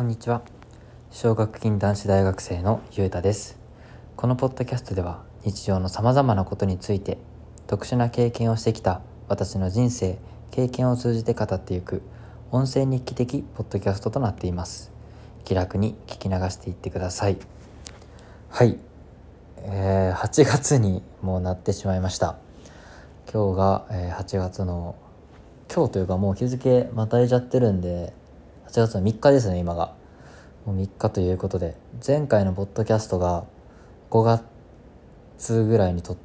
こんにちは。奨学金男子大学生のゆうたです。このポッドキャストでは日常のさまざまなことについて特殊な経験をしてきた私の人生経験を通じて語っていく音声日記的ポッドキャストとなっています。気楽に聞き流していってください。はい、えー、8月にもうなってしまいました。今日が、えー、8月の今日というかもう日付またいじゃってるんで8月の3日ですね今が。もう3日ということで前回のポッドキャストが5月ぐらいに撮っ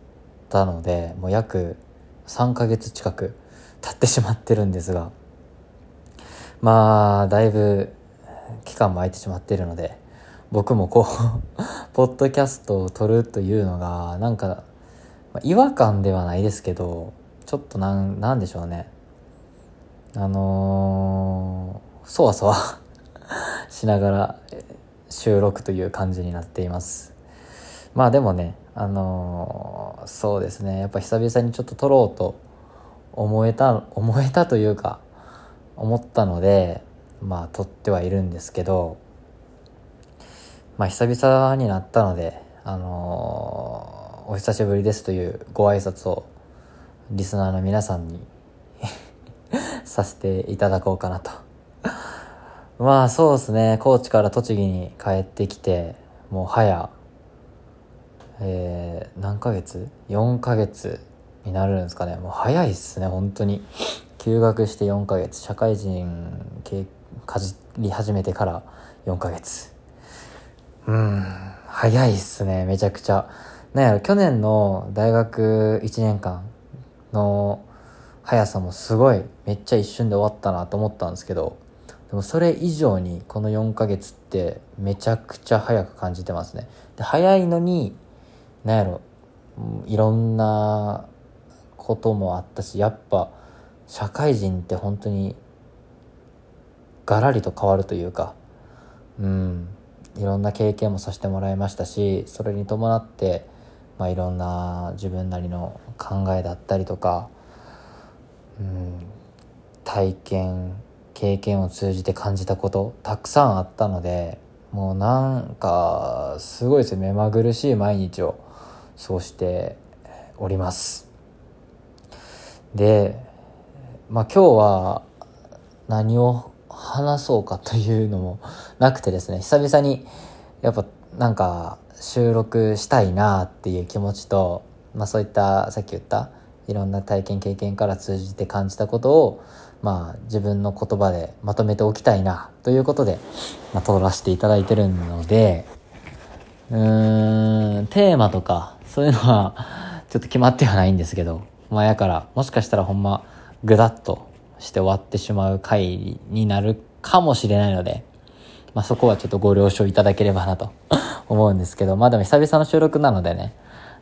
たのでもう約3ヶ月近く経ってしまってるんですがまあだいぶ期間も空いてしまっているので僕もこう ポッドキャストを撮るというのがなんか、違和感ではないですけどちょっとなんなんでしょうね。あのーそわそわ しながら収録という感じになっています。まあでもねあのー、そうですね。やっぱ久々にちょっと撮ろうと思えた思えたというか思ったのでまあ撮ってはいるんですけどまあ久々になったのであのー、お久しぶりですというご挨拶をリスナーの皆さんに させていただこうかなとまあそうですね。高知から栃木に帰ってきてもう早えー、何ヶ月 ?4 ヶ月になるんですかね。もう早いっすね本当に。休学して4ヶ月。社会人かじり始めてから4ヶ月。うん早いっすねめちゃくちゃ。なんやろ去年の大学1年間の速さもすごいめっちゃ一瞬で終わったなと思ったんですけどでもそれ以上にこの4ヶ月ってめちゃくちゃ早く感じてますね。で早いのになんやろいろんなこともあったしやっぱ社会人って本当にガラリと変わるというかうんいろんな経験もさせてもらいましたしそれに伴って、まあ、いろんな自分なりの考えだったりとか、うん、体験経験を通じて感じたことたくさんあったのでもうなんかすごいですね目まぐるしい毎日を過ごしております。でまあ今日は何を話そうかというのもなくてですね久々にやっぱなんか収録したいなっていう気持ちと、まあ、そういったさっき言ったいろんな体験経験から通じて感じたことをまあ自分の言葉でまとめておきたいなということで、まあ、通らせていただいてるのでうーんテーマとかそういうのは ちょっと決まってはないんですけどまあやからもしかしたらほんまぐだっとして終わってしまう回になるかもしれないので、まあ、そこはちょっとご了承いただければなと 思うんですけどまあでも久々の収録なのでね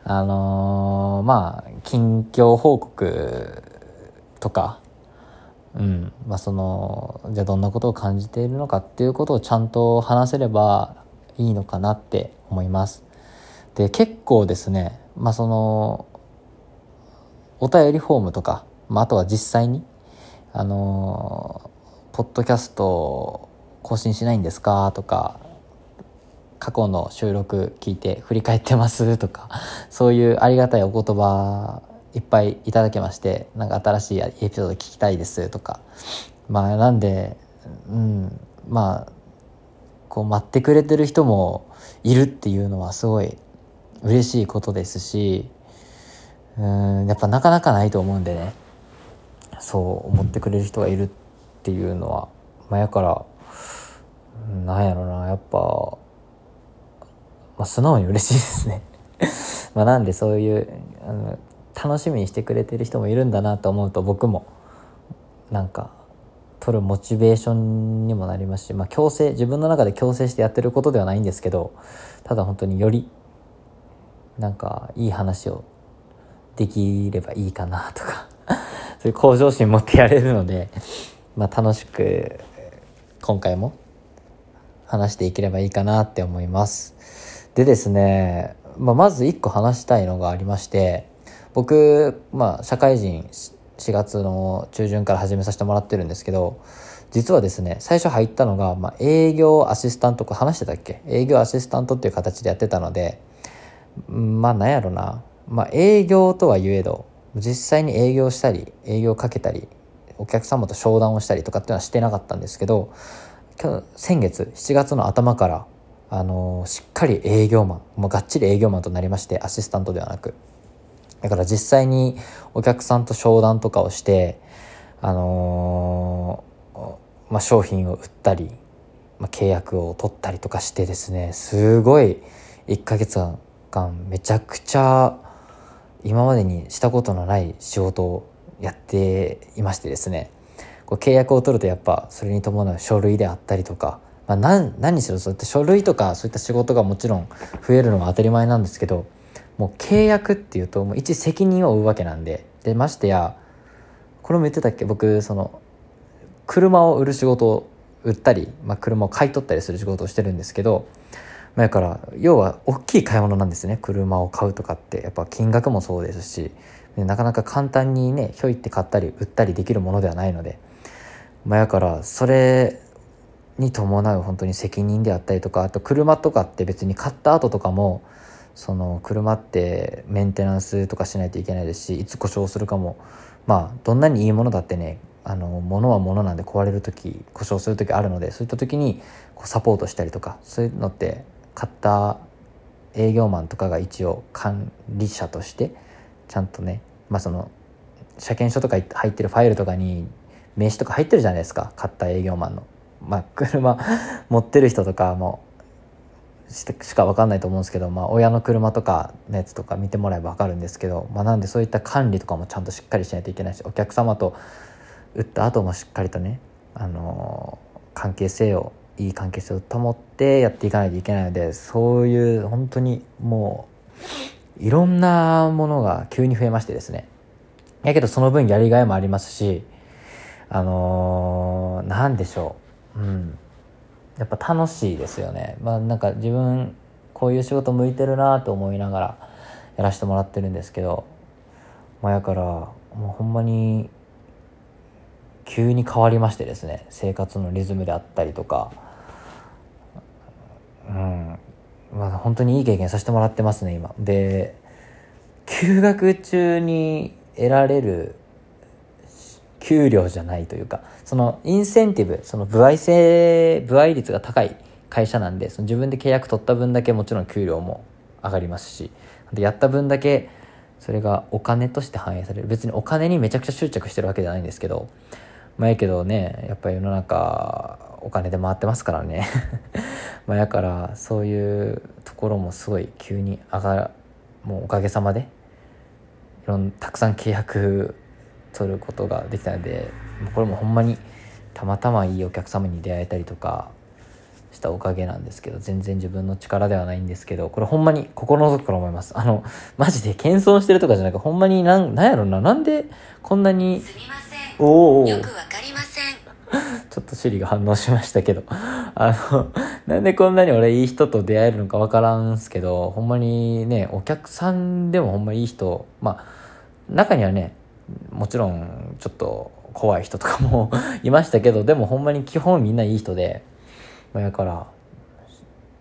あのー、まあ近況報告とかうん。まあそのじゃあどんなことを感じているのかっていうことをちゃんと話せればいいのかなって思います。で結構ですねまあそのお便りフォームとか、まあ、あとは実際にあのポッドキャスト更新しないんですかとか過去の収録聞いて振り返ってますとかそういうありがたいお言葉いっぱいいただけましてなんか新しいエピソード聞きたいですとか。まあなんでうんまあこう待ってくれてる人もいるっていうのはすごい嬉しいことですしうんやっぱなかなかないと思うんでね。そう思ってくれる人がいるっていうのはまあやからなんやろなやっぱ、まあ、素直に嬉しいですね。まあなんでそういうあの楽しみにしてくれてる人もいるんだなと思うと僕もなんか取るモチベーションにもなりますし、まあ、強制自分の中で強制してやってることではないんですけどただ本当によりなんかいい話をできればいいかなとか そういう向上心持ってやれるので、まあ、楽しく今回も話していければいいかなって思います。でですね、まあ、まず1個話したいのがありまして僕、まあ、社会人4月の中旬から始めさせてもらってるんですけど実はですね最初入ったのが、まあ、営業アシスタントか話してたっけ？営業アシスタントっていう形でやってたのでまあなんやろな、まあ、営業とは言えど実際に営業したり営業かけたりお客様と商談をしたりとかっていうのはしてなかったんですけど先月7月の頭からあのしっかり営業マンもうがっちり営業マンとなりましてアシスタントではなく。だから実際にお客さんと商談とかをしてあのー、まあ、商品を売ったり、まあ、契約を取ったりとかしてですねすごい1ヶ月間めちゃくちゃ今までにしたことのない仕事をやっていましてですね。こう契約を取るとやっぱそれに伴う書類であったりとか、まあ何、何にしろそういった書類とかそういった仕事がもちろん増えるのは当たり前なんですけどもう契約っていうともう一責任を負うわけなんで。でましてやこれも言ってたっけ？僕その車を売る仕事を売ったり、まあ、車を買い取ったりする仕事をしてるんですけどだから要は大きい買い物なんですね。車を買うとかって。やっぱ金額もそうですしなかなか簡単にねひょいって買ったり売ったりできるものではないので。まあやからそれに伴う本当に責任であったりとかあと車とかって別に買った後とかもその車ってメンテナンスとかしないといけないですしいつ故障するかもまあどんなにいいものだってねあの物は物なんで壊れる時故障する時あるのでそういった時にこうサポートしたりとかそういうのって買った営業マンとかが一応管理者としてちゃんとねまあその車検証とか入ってるファイルとかに名刺とか入ってるじゃないですか買った営業マンの。まあ車持ってる人とかもしか分かんないと思うんですけど、まあ、親の車とかのやつとか見てもらえば分かるんですけど、まあ、なんでそういった管理とかもちゃんとしっかりしないといけないしお客様と打った後もしっかりとね、あのー、関係性をいい関係性を保ってやっていかないといけないのでそういう本当にもういろんなものが急に増えましてですね。やけどその分やりがいもありますしあのー、なんでしょう。うん。やっぱ楽しいですよね。まあなんか自分こういう仕事向いてるなと思いながらやらせてもらってるんですけどまあやからもうほんまに急に変わりましてですね。生活のリズムであったりとか。うん。まあ本当にいい経験させてもらってますね今。で休学中に得られる給料じゃないというかそのインセンティブその歩合制歩合率が高い会社なんでその自分で契約取った分だけもちろん給料も上がりますしでやった分だけそれがお金として反映される。別にお金にめちゃくちゃ執着してるわけじゃないんですけどまあやけどねやっぱり世の中お金で回ってますからね。まあやからそういうところもすごい急に上がるもうおかげさまでいろんたくさん契約取ることができたのでこれもほんまにたまたまいいお客様に出会えたりとかしたおかげなんですけど全然自分の力ではないんですけどこれほんまに心の底から思います。あのマジで謙遜してるとかじゃなくほんまになんなんやろななんでこんなにすみません。おおよくわかりません。ちょっとシリが反応しましたけど。あのなんでこんなに俺いい人と出会えるのかわからんすけどほんまにねお客さんでもほんまいい人まあ中にはねもちろんちょっと怖い人とかも いましたけどでもほんまに基本みんないい人でだから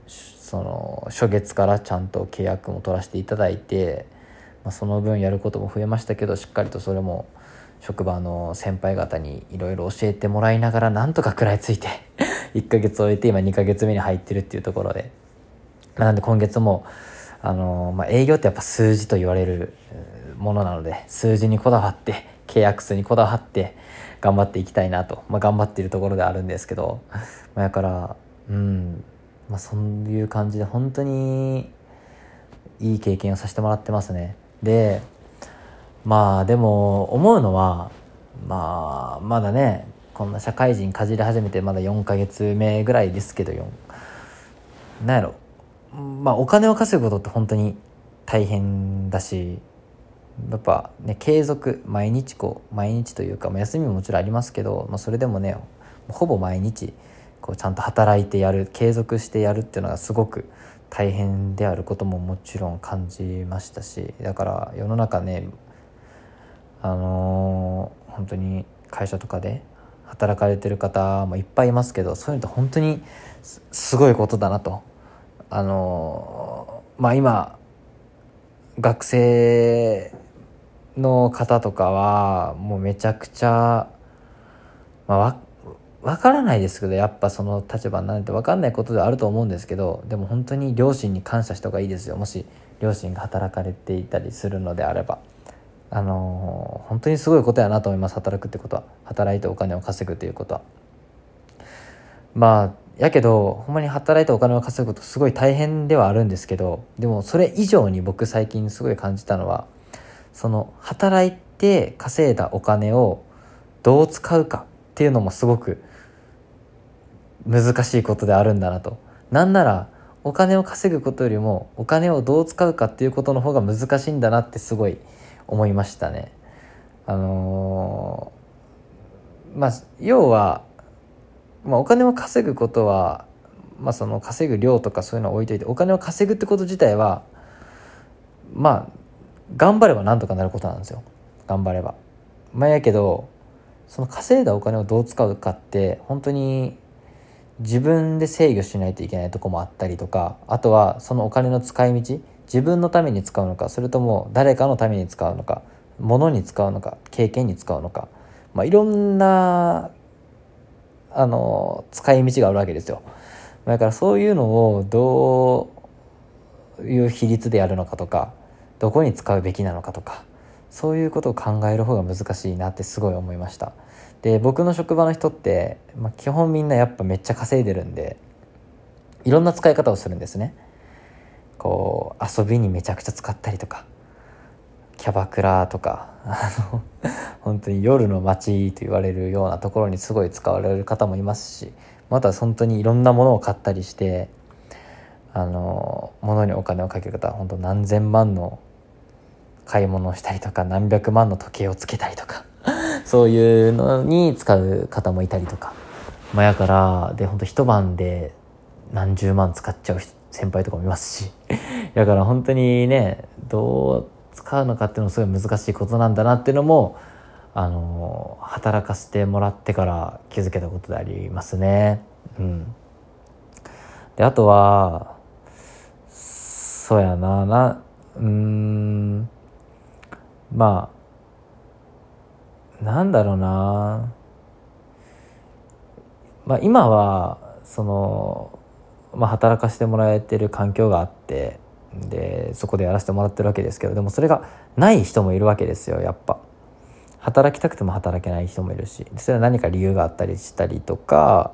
その初月からちゃんと契約も取らせていただいて、まあ、その分やることも増えましたけどしっかりとそれも職場の先輩方にいろいろ教えてもらいながらなんとか食らいついて 1ヶ月終えて今2ヶ月目に入ってるっていうところで、まあ、なんで今月もあの、まあ、営業ってやっぱ数字と言われるものなので数字にこだわって契約数にこだわって頑張っていきたいなと、まあ、頑張っているところであるんですけど、まあ、だからうん。まあそういう感じで本当にいい経験をさせてもらってますね。でまあでも思うのはまあまだねこんな社会人かじり始めてまだ4ヶ月目ぐらいですけど4なんやろ。まあお金を稼ぐことって本当に大変だしやっぱね継続毎日こう毎日というか、休みももちろんありますけど、まあ、それでもねほぼ毎日こうちゃんと働いてやる継続してやるっていうのがすごく大変であることももちろん感じましたしだから世の中ねあのー、本当に会社とかで働かれてる方もいっぱいいますけどそういうのって本当にすごいことだなと。あのまあ今学生の方とかはもうめちゃくちゃ、まあ、わ分からないですけどやっぱその立場なって分かんないことではあると思うんですけどでも本当に両親に感謝した方がいいですよもし両親が働かれていたりするのであれば。あのー、本当にすごいことやなと思います働くってことは働いてお金を稼ぐということは。まあやけどほんまに働いてお金を稼ぐことすごい大変ではあるんですけどでもそれ以上に僕最近すごい感じたのはその働いて稼いだお金をどう使うかっていうのもすごく難しいことであるんだなと。なんならお金を稼ぐことよりもお金をどう使うかっていうことの方が難しいんだなってすごい思いましたね。あのー、まあ要は、まあ、お金を稼ぐことは、まあ、その稼ぐ量とかそういうのを置いといてお金を稼ぐってこと自体はまあ頑張ればなんとかなることなんですよ頑張れば。まあやけどその稼いだお金をどう使うかって本当に自分で制御しないといけないとこもあったりとかあとはそのお金の使い道自分のために使うのかそれとも誰かのために使うのか物に使うのか経験に使うのか、まあ、いろんなあの使い道があるわけですよだからそういうのをどういう比率でやるのかとかどこに使うべきなのかとかそういうことを考える方が難しいなってすごい思いました。で僕の職場の人って、まあ、基本みんなやっぱめっちゃ稼いでるんでいろんな使い方をするんですね。こう遊びにめちゃくちゃ使ったりとかキャバクラとかあの本当に夜の街と言われるようなところにすごい使われる方もいますしまた本当にいろんなものを買ったりしてあの物にお金をかける方は本当何千万の買い物をしたりとか何百万の時計をつけたりとか そういうのに使う方もいたりとか。まあやからで本当一晩で何十万使っちゃう先輩とかもいますし。だから本当にねどう使うのかっていうのもすごい難しいことなんだなっていうのもあの働かせてもらってから気づけたことでありますね。うん、であとはそうやななうん。まあなんだろうなまあ今はその、まあ、働かせてもらえてる環境があってでそこでやらせてもらってるわけですけどでもそれがない人もいるわけですよやっぱ。働きたくても働けない人もいるしそれは何か理由があったりしたりとか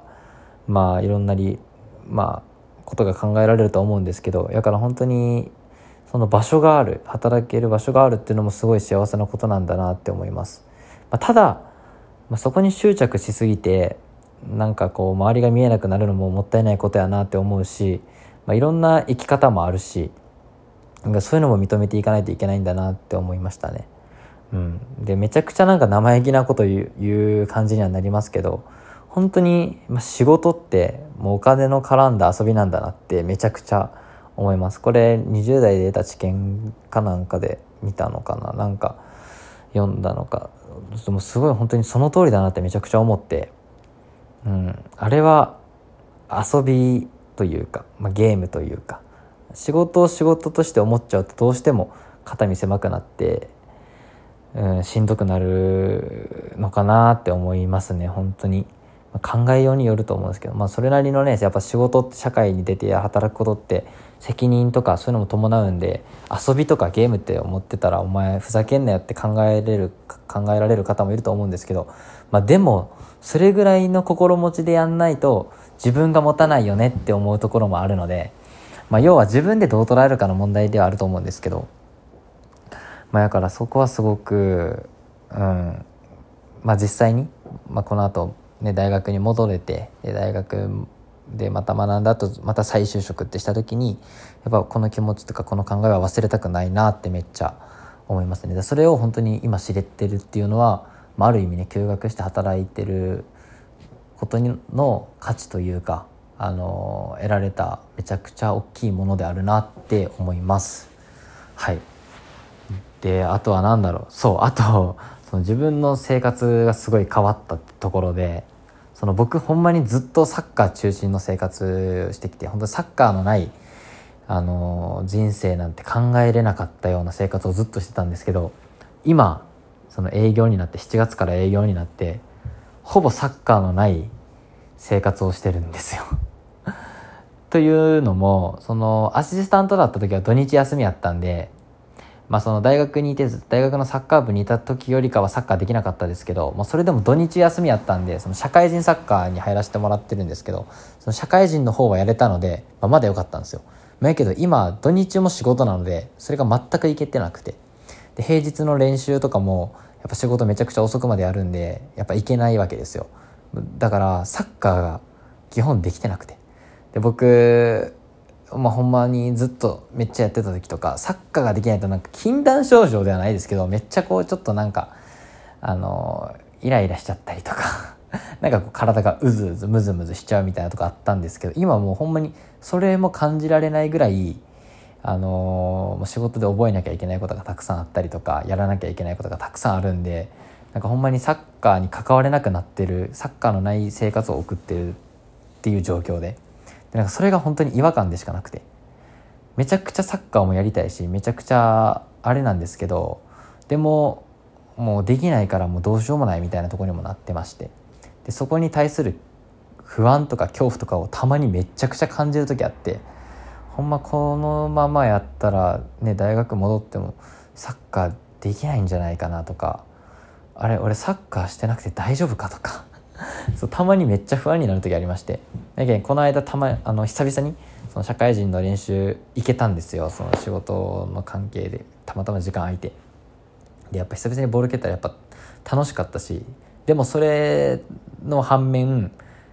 まあいろんなりまあことが考えられると思うんですけどだから本当にその場所がある働ける場所があるっていうのもすごい幸せなことなんだなって思います、まあ、ただ、まあ、そこに執着しすぎてなんかこう周りが見えなくなるのももったいないことやなって思うし、まあ、いろんな生き方もあるしなんかそういうのも認めていかないといけないんだなって思いましたね。うん、でめちゃくちゃなんか生意気なこと言う感じにはなりますけど本当に、仕事ってもうお金の絡んだ遊びなんだなってめちゃくちゃ思います。これ20代で得た知見かなんかで見たのかな？なんか読んだのか。でもすごい本当にその通りだなってめちゃくちゃ思って、うん、あれは遊びというか、まあ、ゲームというか。仕事を仕事として思っちゃうとどうしても肩身狭くなって、うん、しんどくなるのかなって思いますね。本当に。考えようによると思うんですけど、まあ、それなりのねやっぱ仕事って社会に出て働くことって責任とかそういうのも伴うんで遊びとかゲームって思ってたらお前ふざけんなよって考えれる考えられる方もいると思うんですけど、まあ、でもそれぐらいの心持ちでやんないと自分が持たないよねって思うところもあるので、まあ、要は自分でどう捉えるかの問題ではあると思うんですけど、まあ、だからそこはすごく、うんまあ、実際に、まあ、この後ね、大学に戻れてで大学でまた学んだ後また再就職ってした時にやっぱこの気持ちとかこの考えは忘れたくないなってめっちゃ思いますね。それを本当に今知れてるっていうのは、まあ、ある意味ね休学して働いてることの価値というかあの得られためちゃくちゃ大きいものであるなって思います。はいであとは何だろうそうあとその自分の生活がすごい変わったところでその僕ほんまにずっとサッカー中心の生活してきて本当にサッカーのないあの人生なんて考えれなかったような生活をずっとしてたんですけど今その営業になって7月から営業になってほぼサッカーのない生活をしてるんですよ。というのもそのアシスタントだった時は土日休みやったんでまあその大学にいて大学のサッカー部にいた時よりかはサッカーできなかったですけど、まあ、それでも土日休みやったんでその社会人サッカーに入らせてもらってるんですけどその社会人の方はやれたので、まあ、まだ良かったんですよ。まあ、けど今土日も仕事なのでそれが全く行けてなくて。で平日の練習とかもやっぱ仕事めちゃくちゃ遅くまでやるんでやっぱ行けないわけですよ。だからサッカーが基本できてなくて。で僕まあ、ほんまにずっとめっちゃやってた時とかサッカーができないとなんか禁断症状ではないですけどめっちゃこうちょっとなんかあのイライラしちゃったりとか なんかこう体がうずうずムズムズしちゃうみたいなとこあったんですけど今もうほんまにそれも感じられないぐらいあの仕事で覚えなきゃいけないことがたくさんあったりとかやらなきゃいけないことがたくさんあるんでなんかほんまにサッカーに関われなくなってるサッカーのない生活を送ってるっていう状況ででなんかそれが本当に違和感でしかなくて。めちゃくちゃサッカーもやりたいしめちゃくちゃあれなんですけどでももうできないからもうどうしようもないみたいなとこにもなってまして。でそこに対する不安とか恐怖とかをたまにめちゃくちゃ感じる時あってほんまこのままやったらね大学戻ってもサッカーできないんじゃないかなとかあれ俺サッカーしてなくて大丈夫かとか。そうたまにめっちゃ不安になる時ありまして。だけこの間たまあの久々にその社会人の練習行けたんですよ。その仕事の関係で。たまたま時間空いて。でやっぱ久々にボール蹴ったらやっぱ楽しかったし。でもそれの反面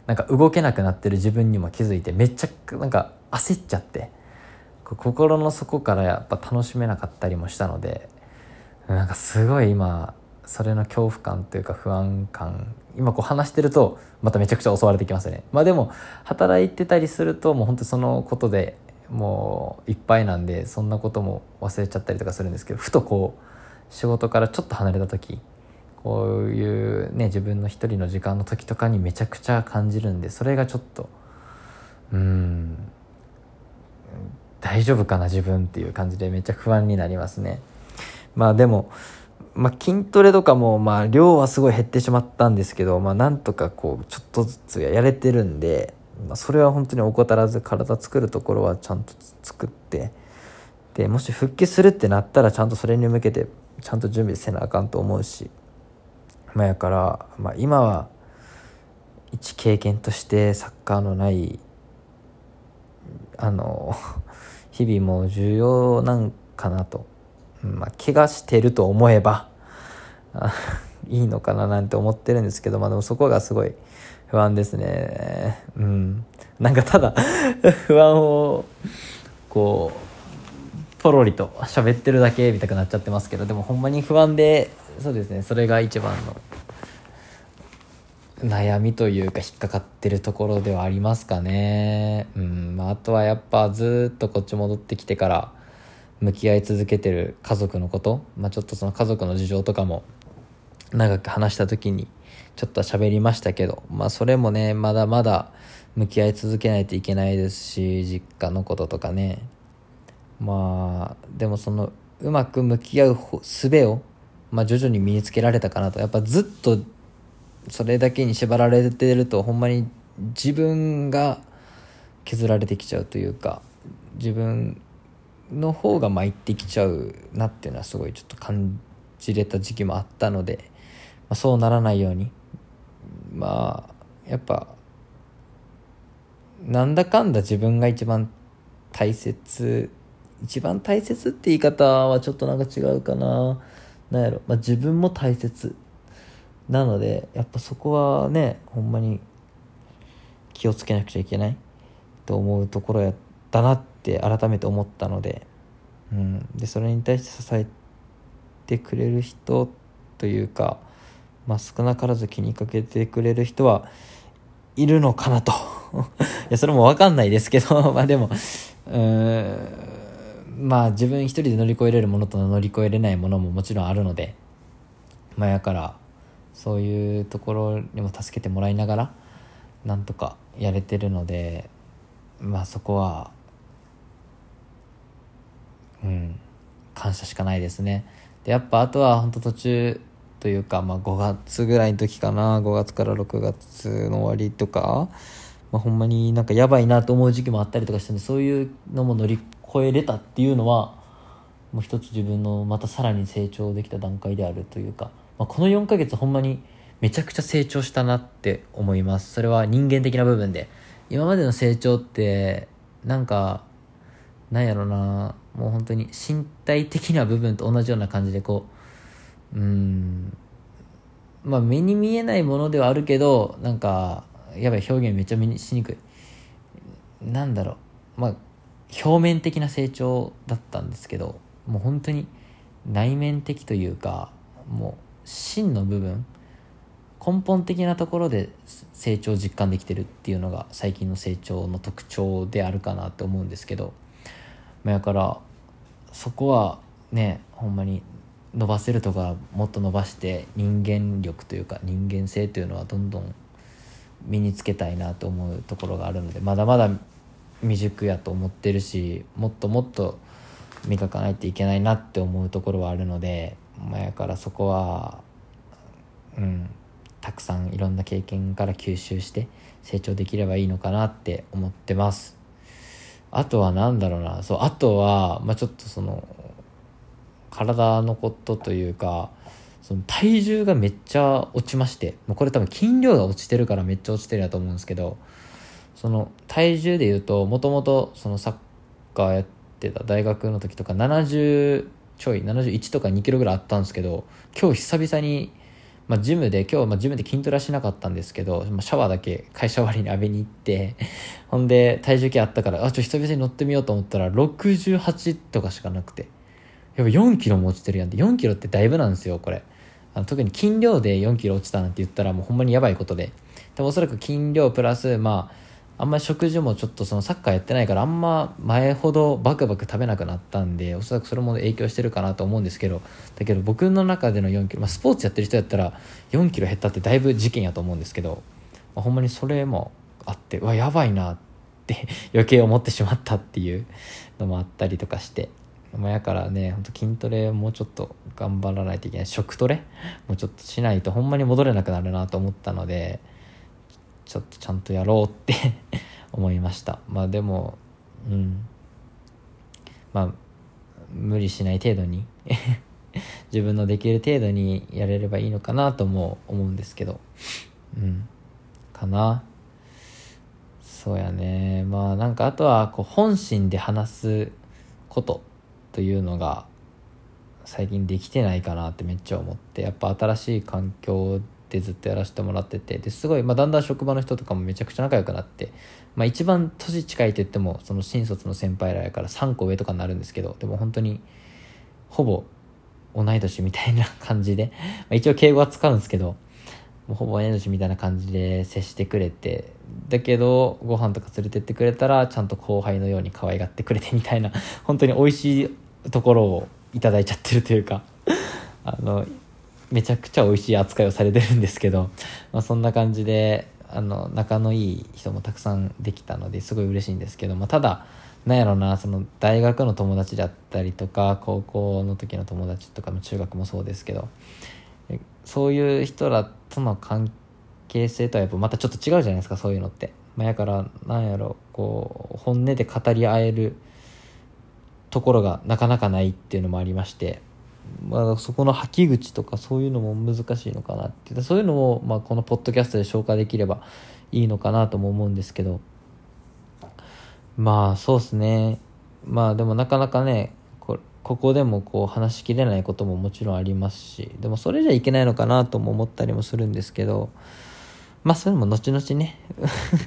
なんか動けなくなってる自分にも気づいてめっちゃなんか焦っちゃって。心の底からやっぱ楽しめなかったりもしたのでなんかすごい今それの恐怖感というか不安感。今こう話してるとまためちゃくちゃ襲われてきますね。まあでも働いてたりするともう本当そのことでもういっぱいなんでそんなことも忘れちゃったりとかするんですけどふとこう仕事からちょっと離れた時こういうね自分の一人の時間の時とかにめちゃくちゃ感じるんでそれがちょっとうん大丈夫かな自分っていう感じでめっちゃ不安になりますね。まあでもまあ、筋トレとかもまあ量はすごい減ってしまったんですけど、まあ、なんとかこうちょっとずつやれてるんで、まあ、それは本当に怠らず体作るところはちゃんと作ってでもし復帰するってなったらちゃんとそれに向けてちゃんと準備せなあかんと思うし、まあ、やから、まあ、今は一経験としてサッカーのないあの日々も重要なんかなと。まあ、怪我してると思えば いいのかななんて思ってるんですけど、まあでもそこがすごい不安ですね。うん。なんかただ 不安を、こう、ポロリと喋ってるだけみたくなっちゃってますけど、でもほんまに不安で、そうですね、それが一番の悩みというか引っかかってるところではありますかね。うん。まああとはやっぱずっとこっち戻ってきてから、向き合い続けてる家族のこと、まあ、ちょっとその家族の事情とかも長く話した時にちょっと喋りましたけど、まあ、それもねまだまだ向き合い続けないといけないですし実家のこととかね。まあでもそのうまく向き合う術を、まあ、徐々に身につけられたかなと。やっぱずっとそれだけに縛られてるとほんまに自分が削られてきちゃうというか自分の方が参ってきちゃうなっていうのはすごいちょっと感じれた時期もあったので、まあ、そうならないようにまあやっぱなんだかんだ自分が一番大切一番大切って言い方はちょっとなんか違うかな。なんやろ、まあ、自分も大切なのでやっぱそこはねほんまに気をつけなくちゃいけないと思うところやったなってって改めて思ったので,、うん、でそれに対して支えてくれる人というか、まあ、少なからず気にかけてくれる人はいるのかなと。いやそれも分かんないですけど まあでもうんまあ自分一人で乗り越えれるものと乗り越えれないものももちろんあるのでまあやからそういうところにも助けてもらいながらなんとかやれてるのでまあそこはうん。感謝しかないですね。でやっぱあとは本当途中というか、まあ、5月ぐらいの時かな。5月から6月の終わりとか、まあ、ほんまになんかやばいなと思う時期もあったりとかしたんでそういうのも乗り越えれたっていうのはもう一つ自分のまたさらに成長できた段階であるというか、まあ、この4ヶ月ほんまにめちゃくちゃ成長したなって思います。それは人間的な部分で。今までの成長ってなんかなんやろな。もう本当に身体的な部分と同じような感じでこううんまあ目に見えないものではあるけどなんかやばい表現めっちゃしにくい。なんだろう。まあ表面的な成長だったんですけどもう本当に内面的というかもう真の部分根本的なところで成長を実感できてるっていうのが最近の成長の特徴であるかなと思うんですけどやからそこはねほんまに伸ばせるとかもっと伸ばして人間力というか人間性というのはどんどん身につけたいなと思うところがあるのでまだまだ未熟やと思ってるしもっともっと磨かないといけないなって思うところはあるので、まあ、やからそこはうんたくさんいろんな経験から吸収して成長できればいいのかなって思ってます。あとは何だろうな。そうあとは、まあ、ちょっとその体のことというかその体重がめっちゃ落ちましてもうこれ多分筋量が落ちてるからめっちゃ落ちてるやと思うんですけどその体重で言うともともとそのサッカーやってた大学の時とか70ちょい71とか2キロぐらいあったんですけど今日久々にまあ、ジムで今日、まあ、ジムで筋トレはしなかったんですけど、まあ、シャワーだけ会社終わりに浴びに行って ほんで体重計あったからあちょ久々に乗ってみようと思ったら68とかしかなくて。やっぱ4キロも落ちてるやんって4キロってだいぶなんですよこれ。あの特に筋量で4キロ落ちたなんて言ったらもうほんまにやばいことで。でもおそらく筋量プラスまああんまり食事もちょっとそのサッカーやってないからあんま前ほどバクバク食べなくなったんでおそらくそれも影響してるかなと思うんですけどだけど僕の中での4キロ、まあ、スポーツやってる人やったら4キロ減ったってだいぶ事件やと思うんですけど、まあ、ほんまにそれもあってうわやばいなって 余計思ってしまったっていうのもあったりとかして。まあ、やからねほんと筋トレもうちょっと頑張らないといけない食トレもうちょっとしないとほんまに戻れなくなるなと思ったのでちょっとちゃんとやろうって 思いました。まあでもうん。まあ無理しない程度に 自分のできる程度にやれればいいのかなとも思うんですけどうん。かな。そうやね。まあなんかあとはこう本心で話すことというのが最近できてないかなってめっちゃ思ってやっぱ新しい環境でずっとやらせてもらっててですごい、まあ、だんだん職場の人とかもめちゃくちゃ仲良くなって、まあ、一番年近いと言ってもその新卒の先輩らやから3個上とかになるんですけどでも本当にほぼ同い年みたいな 感じで、まあ、一応敬語は使うんですけどもうほぼ同い年みたいな感じで接してくれてだけどご飯とか連れてってくれたらちゃんと後輩のように可愛がってくれてみたいな本当に美味しいところをいいちゃってるというかあのめちゃくちゃ美味しい扱いをされてるんですけど、まあ、そんな感じであの仲のいい人もたくさんできたのですごい嬉しいんですけど、まあ、ただなんやろなその大学の友達だったりとか高校の時の友達とかの中学もそうですけどそういう人らとの関係性とはやっぱまたちょっと違うじゃないですかそういうのって。まあ、やからなんやろこう本音で語り合えるところがなかなかないっていうのもありましてまあ、そこの吐き口とかそういうのも難しいのかなって。そういうのを、まあ、このポッドキャストで消化できればいいのかなとも思うんですけど。まあそうですね。まあでもなかなかねここでもこう話しきれないことももちろんありますし。でもそれじゃいけないのかなとも思ったりもするんですけど。まあそれも後々ね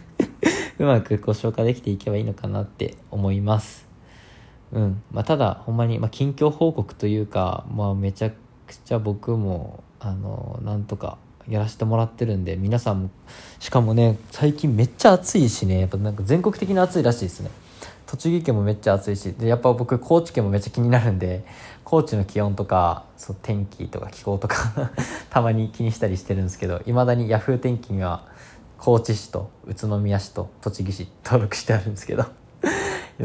うまくこう消化できていけばいいのかなって思います。うん。まあ、ただほんまに、まあ、近況報告というか、まあ、めちゃくちゃ僕もあのなんとかやらせてもらってるんで皆さんもしかもね最近めっちゃ暑いしねやっぱなんか全国的に暑いらしいですね。栃木県もめっちゃ暑いしでやっぱ僕高知県もめっちゃ気になるんで高知の気温とかそう天気とか気候とか たまに気にしたりしてるんですけどいまだに Yahoo 天気には高知市と宇都宮市と栃木市登録してあるんですけど。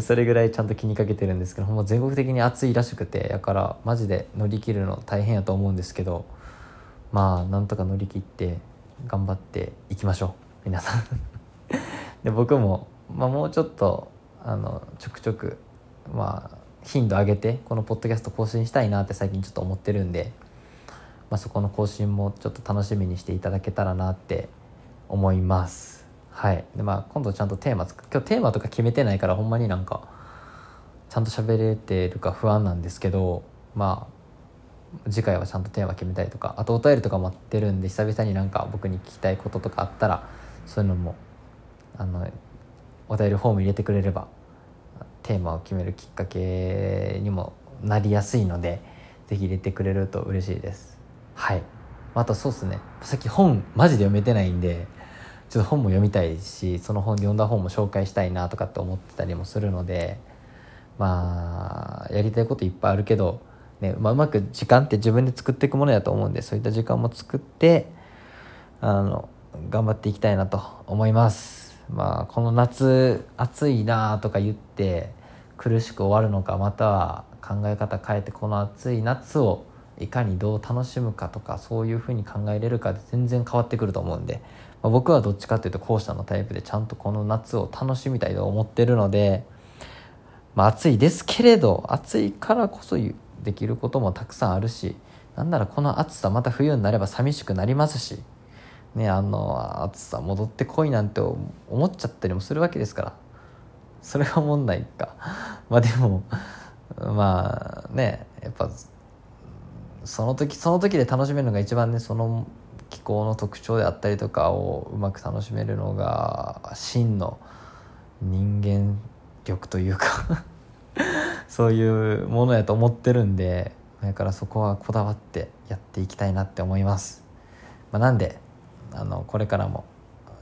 それぐらいちゃんと気にかけてるんですけどほんま全国的に暑いらしくてだからマジで乗り切るの大変やと思うんですけどまあなんとか乗り切って頑張っていきましょう。皆さん。で僕も、まあ、もうちょっとあのちょくちょくまあ頻度上げてこのポッドキャスト更新したいなって最近ちょっと思ってるんで、まあ、そこの更新もちょっと楽しみにしていただけたらなって思います。はい。でまあ今度ちゃんとテーマ今日テーマとか決めてないからほんまになんかちゃんと喋れてるか不安なんですけどまあ次回はちゃんとテーマ決めたりとかあとお便りとか待ってるんで久々になんか僕に聞きたいこととかあったらそういうのもあのお便りフォーム入れてくれればテーマを決めるきっかけにもなりやすいので是非入れてくれると嬉しいです。はい。あとそうっすね。さっき本マジで読めてないんでちょっと本も読みたいしその本読んだ本も紹介したいなとかって思ってたりもするのでまあやりたいこといっぱいあるけど、ねまあ、うまく時間って自分で作っていくものだと思うんでそういった時間も作ってあの頑張っていきたいなと思います。まあこの夏暑いなとか言って苦しく終わるのかまたは考え方変えてこの暑い夏をいかにどう楽しむかとかそういうふうに考えれるかで全然変わってくると思うんで、まあ、僕はどっちかっていうと後者のタイプでちゃんとこの夏を楽しみたいと思ってるので、まあ、暑いですけれど暑いからこそできることもたくさんあるしなんならこの暑さまた冬になれば寂しくなりますしねあの暑さ戻ってこいなんて思っちゃったりもするわけですからそれが問題か。まあでもまあねやっぱその時その時で楽しめるのが一番ねその気候の特徴であったりとかをうまく楽しめるのが真の人間力というか そういうものやと思ってるんでだからそこはこだわってやっていきたいなって思います、まあ、なんであのこれからも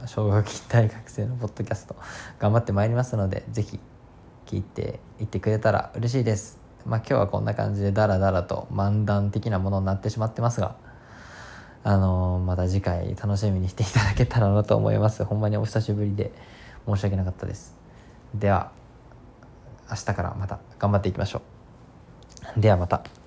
奨学金大学生のポッドキャスト頑張ってまいりますので是非聞いていってくれたら嬉しいです。まあ今日はこんな感じでダラダラと漫談的なものになってしまってますがあの、また次回楽しみにしていただけたらなと思います。ほんまにお久しぶりで申し訳なかったです。では明日からまた頑張っていきましょう。ではまた。